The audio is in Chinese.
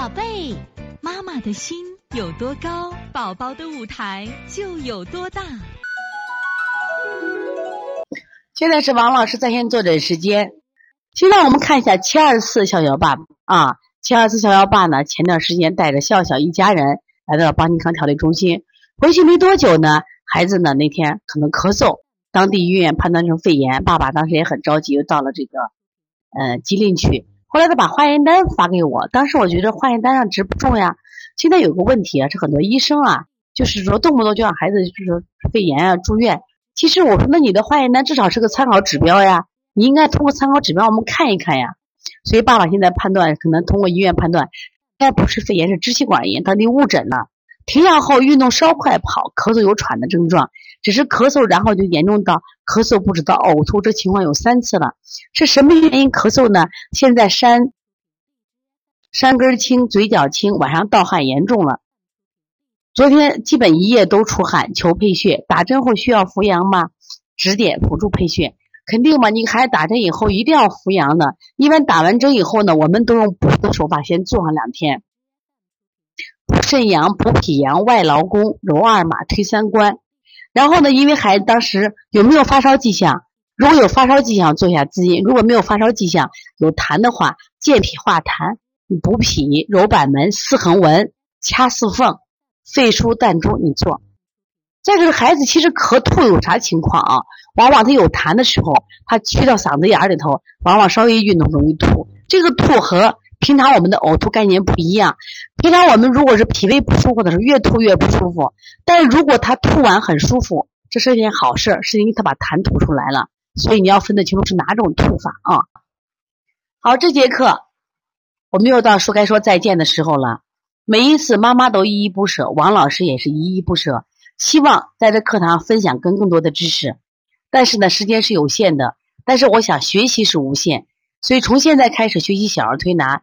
宝贝，妈妈的心有多高，宝宝的舞台就有多大。现在是王老师在线坐诊时间。现在我们看一下七二四小小爸啊，七二四小小爸呢，前段时间带着笑笑一家人来到了邦尼康调理中心，回去没多久呢，孩子呢那天可能咳嗽，当地医院判断成肺炎，爸爸当时也很着急，又到了这个呃吉林去。后来他把化验单发给我，当时我觉得化验单上值不重呀。现在有个问题啊，是很多医生啊，就是说动不动就让孩子就是肺炎啊住院。其实我说，那你的化验单至少是个参考指标呀，你应该通过参考指标我们看一看呀。所以爸爸现在判断，可能通过医院判断，应该不是肺炎，是支气管炎，当地误诊了。停药后运动稍快跑，咳嗽有喘的症状。只是咳嗽，然后就严重到咳嗽不止到呕吐，这情况有三次了。是什么原因咳嗽呢？现在山山根青，嘴角青，晚上盗汗严重了。昨天基本一夜都出汗，求配穴。打针后需要扶阳吗？指点辅助配穴，肯定嘛？你孩子打针以后一定要扶阳的。一般打完针以后呢，我们都用补的手法先做上两天，肾阳、补脾阳、外劳宫、揉二马、推三关。然后呢？因为孩子当时有没有发烧迹象？如果有发烧迹象，做一下滋阴；如果没有发烧迹象，有痰的话，健脾化痰，补脾、揉板门、四横纹、掐四缝、肺腧膻中，你做。再就是孩子其实咳吐有啥情况啊？往往他有痰的时候，他去到嗓子眼里头，往往稍微一运动容易吐。这个吐和平常我们的呕吐概念不一样。平常我们如果是脾胃不舒服的时候，越吐越不舒服。但是如果他吐完很舒服，这是件好事，是因为他把痰吐出来了。所以你要分得清楚是哪种吐法啊。好，这节课我们又到说该说再见的时候了。每一次妈妈都依依不舍，王老师也是依依不舍，希望在这课堂分享更更多的知识。但是呢，时间是有限的。但是我想学习是无限，所以从现在开始学习小儿推拿。